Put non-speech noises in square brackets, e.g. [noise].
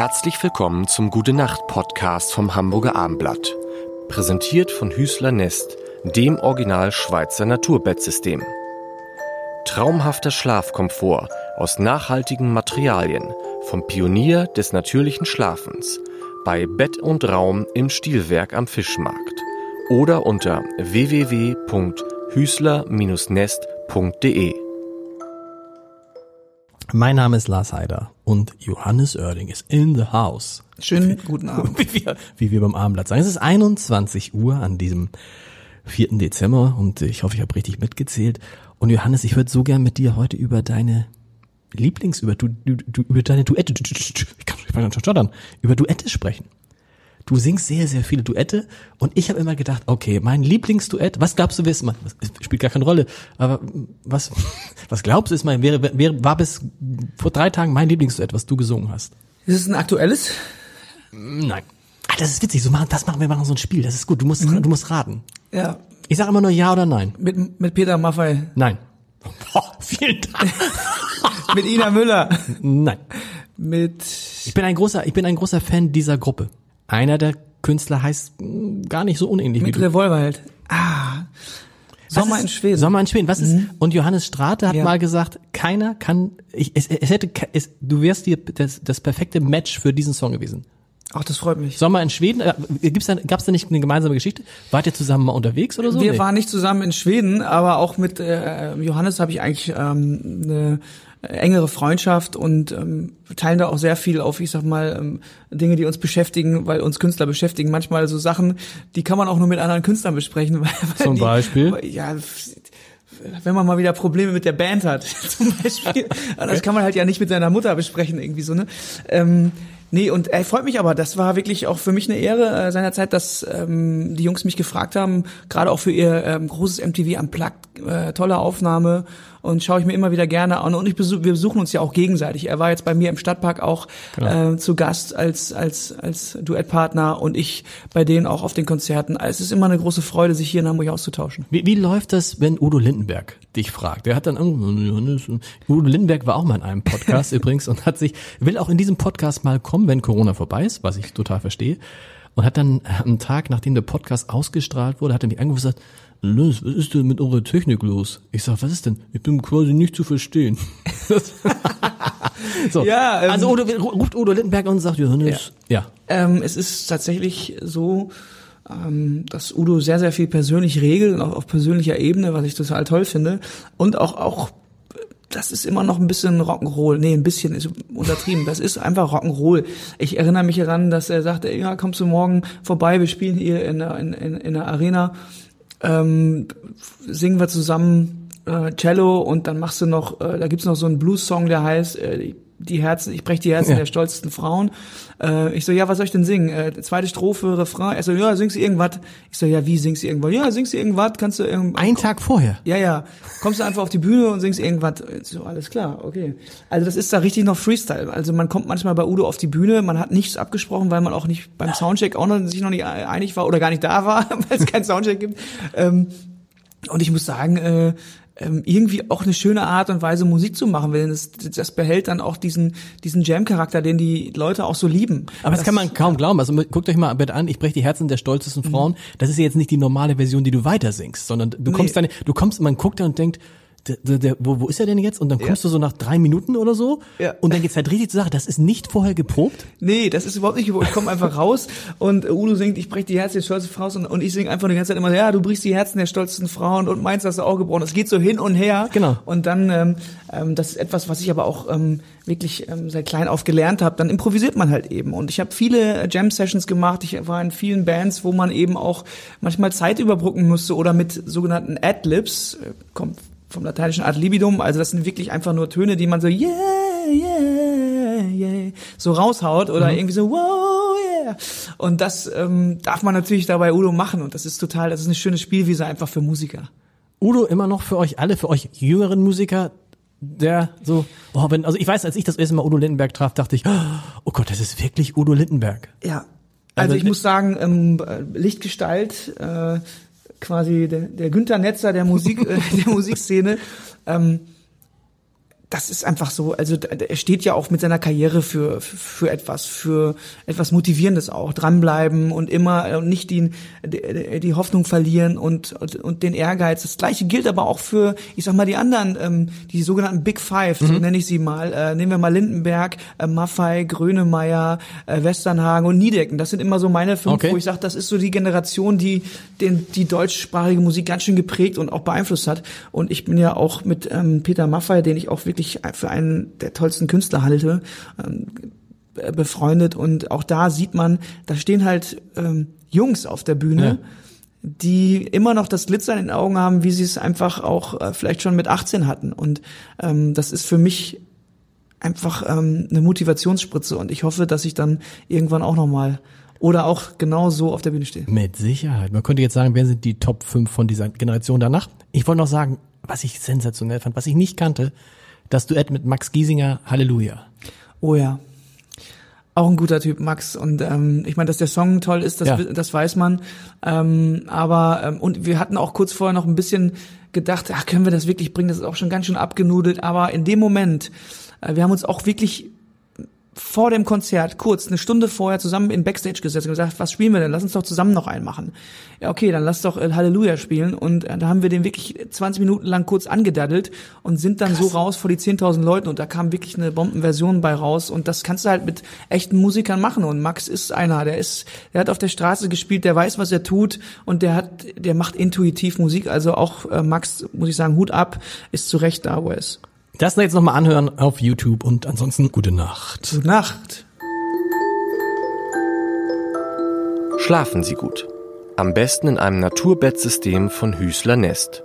Herzlich willkommen zum Gute Nacht Podcast vom Hamburger Armblatt. Präsentiert von Hüßler Nest, dem Original Schweizer Naturbettsystem. Traumhafter Schlafkomfort aus nachhaltigen Materialien vom Pionier des natürlichen Schlafens bei Bett und Raum im Stilwerk am Fischmarkt oder unter www.hüßler-nest.de. Mein Name ist Lars Heider und Johannes Oerding ist in the house. Schönen guten [laughs] Abend. Wie wir, wie wir beim Abendblatt sagen. Es ist 21 Uhr an diesem 4. Dezember und ich hoffe, ich habe richtig mitgezählt. Und Johannes, ich würde so gern mit dir heute über deine Lieblings, über, du, du, über deine Duette, ich kann schon stottern, über Duette sprechen. Du singst sehr, sehr viele Duette und ich habe immer gedacht, okay, mein Lieblingsduett, was glaubst du, wer ist mein, spielt gar keine Rolle, aber was, [laughs] was glaubst du, ist mein, wäre, wäre, war bis vor drei Tagen mein Lieblingsduett, was du gesungen hast? Ist es ein aktuelles? Nein. Ah, das ist witzig, so machen, das machen wir machen so ein Spiel, das ist gut, du musst, du musst raten. Ja. Ich sage immer nur ja oder nein. Mit, mit Peter Maffei. Nein. [laughs] Boah, vielen Dank. [laughs] mit Ina Müller. Nein. Mit. Ich bin ein großer, ich bin ein großer Fan dieser Gruppe. Einer der Künstler heißt mh, gar nicht so unähnlich Mit wie du. Revolverheld. Ah. Was Sommer ist- in Schweden. Mhm. Sommer in Schweden. Was ist? Und Johannes Strate hat Ja. mal gesagt, keiner kann, ich, es, es hätte, es, du wärst dir das, das perfekte Match für diesen Song gewesen. Ach, das freut mich. Sommer in Schweden, äh, gibt's da, gab's da nicht eine gemeinsame Geschichte? Wart ihr zusammen mal unterwegs oder so? Wir Nee. waren nicht zusammen in Schweden, aber auch mit äh, Johannes habe ich eigentlich ähm, eine engere Freundschaft und ähm, teilen da auch sehr viel auf, ich sag mal, ähm, Dinge, die uns beschäftigen, weil uns Künstler beschäftigen. Manchmal so Sachen, die kann man auch nur mit anderen Künstlern besprechen. [laughs] Weil, weil Zum die, Beispiel? Ja, wenn man mal wieder Probleme mit der Band hat, [laughs] zum Beispiel. [laughs] Das kann man halt ja nicht mit seiner Mutter besprechen, irgendwie so, ne? Ähm, nee, und er freut mich aber, das war wirklich auch für mich eine Ehre äh, seinerzeit, dass ähm, die Jungs mich gefragt haben, gerade auch für ihr ähm, großes MTV Unplugged, äh, tolle Aufnahme und schaue ich mir immer wieder gerne an und ich besuch, wir besuchen uns ja auch gegenseitig. Er war jetzt bei mir im Stadtpark auch äh, zu Gast als als als Duettpartner und ich bei denen auch auf den Konzerten. Es ist immer eine große Freude, sich hier in Hamburg auszutauschen. Wie, wie läuft das, wenn Udo Lindenberg dich fragt? Der hat dann Udo Lindenberg war auch mal in einem Podcast [laughs] übrigens und hat sich, will auch in diesem Podcast mal kommen, wenn Corona vorbei ist, was ich total verstehe. Und hat dann am Tag, nachdem der Podcast ausgestrahlt wurde, hat er mich angerufen und gesagt, Los, was ist denn mit eurer Technik los? Ich sag, was ist denn? Ich bin quasi nicht zu verstehen. [laughs] So. Ja, ähm, also Udo, ruft Udo Lindenberg an und sagt, Johannes, ja. Ähm, es ist tatsächlich so, ähm, dass Udo sehr, sehr viel persönlich regelt und auch auf persönlicher Ebene, was ich total toll finde. Und auch, auch, das ist immer noch ein bisschen Rock'n'Roll. Nee, ein bisschen ist untertrieben. Das ist einfach Rock'n'Roll. Ich erinnere mich daran, dass er sagte, ja, kommst du morgen vorbei, wir spielen hier in der, in, in, in der Arena, ähm, singen wir zusammen äh, Cello und dann machst du noch, äh, da gibt's noch so einen Blues-Song, der heißt äh, die- Herzen, ich brech die Herzen Ja. der stolzesten Frauen. Äh, ich so, ja, was soll ich denn singen? Äh, zweite Strophe, Refrain. Er so, ja, singst du irgendwas? Ich so, ja, wie singst du irgendwas? Ja, singst du irgendwas? Kannst du irgendwas? Einen Tag vorher. Ja, ja. Kommst du einfach auf die Bühne und singst irgendwas. So, alles klar, okay. Also das ist da richtig noch Freestyle. Also man kommt manchmal bei Udo auf die Bühne, man hat nichts abgesprochen, weil man auch nicht beim Soundcheck auch noch, sich noch nicht einig war oder gar nicht da war, [laughs] weil es keinen Soundcheck gibt. Ähm, und ich muss sagen, äh, irgendwie auch eine schöne Art und Weise Musik zu machen, weil das, das behält dann auch diesen diesen Jam-Charakter, den die Leute auch so lieben. Aber das, kann man kaum glauben. Also guckt euch mal bitte an, ich breche die Herzen der stolzesten Mhm. Frauen. Das ist ja jetzt nicht die normale Version, die du weiter singst, sondern du kommst Nee. dann, du kommst, man guckt da und denkt, der, der, der, wo, wo ist er denn jetzt? Und dann kommst du so nach drei Minuten oder so Ja. und dann geht's halt richtig zur Sache. Das ist nicht vorher geprobt. Nee, das ist überhaupt nicht, ich komme einfach raus und Udo singt, ich brech die Herzen der stolzesten Frauen und, und ich singe einfach die ganze Zeit immer, ja, du brichst die Herzen der stolzesten Frauen und meinst, hast du auch gebrochen. Es geht so hin und her. Genau. Und dann, ähm, ähm, das ist etwas, was ich aber auch ähm, wirklich ähm, seit klein auf gelernt habe, dann improvisiert man halt eben. Und ich habe viele Jam-Sessions gemacht, ich war in vielen Bands, wo man eben auch manchmal Zeit überbrücken musste oder mit sogenannten Ad-Libs, äh, kommt vom lateinischen ad libidum, also das sind wirklich einfach nur Töne, die man so yeah, yeah, yeah, so raushaut oder irgendwie so wow, yeah. Und das ähm, darf man natürlich dabei Udo machen und das ist total, das ist eine schöne Spielwiese einfach für Musiker. Udo immer noch für euch alle, für euch jüngeren Musiker, der so, oh, wenn, also ich weiß, als ich das erste Mal Udo Lindenberg traf, dachte ich, oh Gott, das ist wirklich Udo Lindenberg. Ja. Also Also ich muss sagen, ähm, Lichtgestalt, äh, quasi der, der Günther Netzer der Musik, äh, der Musikszene, ähm, das ist einfach so, also er steht ja auch mit seiner Karriere für, für etwas, für etwas Motivierendes auch, dranbleiben und immer und nicht die, die Hoffnung verlieren und, und, und den Ehrgeiz. Das gleiche gilt aber auch für, ich sag mal, die anderen, ähm, die sogenannten Big Five, mhm. so nenne ich sie mal. Äh, nehmen wir mal Lindenberg, äh, Maffei, Grönemeyer, äh, Westernhagen und Niedecken. Das sind immer so meine fünf, okay. wo ich sage, das ist so die Generation, die den, die deutschsprachige Musik ganz schön geprägt und auch beeinflusst hat. Und ich bin ja auch mit ähm, Peter Maffei, den ich auch wirklich wirklich für einen der tollsten Künstler halte, ähm, befreundet und auch da sieht man, da stehen halt ähm, Jungs auf der Bühne, ja. die immer noch das Glitzer in den Augen haben, wie sie es einfach auch äh, vielleicht schon mit 18 hatten und ähm, das ist für mich einfach ähm, eine Motivationsspritze und ich hoffe, dass ich dann irgendwann auch noch mal oder auch genau so auf der Bühne stehe. Mit Sicherheit. Man könnte jetzt sagen, wer sind die Top 5 von dieser Generation danach? Ich wollte noch sagen, was ich sensationell fand, was ich nicht kannte, das Duett mit Max Giesinger, Halleluja. Oh ja. Auch ein guter Typ, Max. Und ähm, ich meine, dass der Song toll ist, das, ja. das weiß man. Ähm, aber ähm, und wir hatten auch kurz vorher noch ein bisschen gedacht, ach, können wir das wirklich bringen? Das ist auch schon ganz schön abgenudelt. Aber in dem Moment, äh, wir haben uns auch wirklich vor dem Konzert kurz eine Stunde vorher zusammen in Backstage gesetzt und gesagt, was spielen wir denn? Lass uns doch zusammen noch einen machen. Ja, okay, dann lass doch äh, Halleluja spielen und äh, da haben wir den wirklich 20 Minuten lang kurz angedaddelt und sind dann Krass. so raus vor die 10.000 Leuten und da kam wirklich eine Bombenversion bei raus und das kannst du halt mit echten Musikern machen und Max ist einer, der ist, der hat auf der Straße gespielt, der weiß, was er tut und der hat, der macht intuitiv Musik, also auch äh, Max, muss ich sagen, Hut ab, ist zu Recht da, wo er ist. Das jetzt nochmal anhören auf YouTube und ansonsten gute Nacht. Gute Nacht. Schlafen Sie gut. Am besten in einem Naturbettsystem von Hüßler Nest.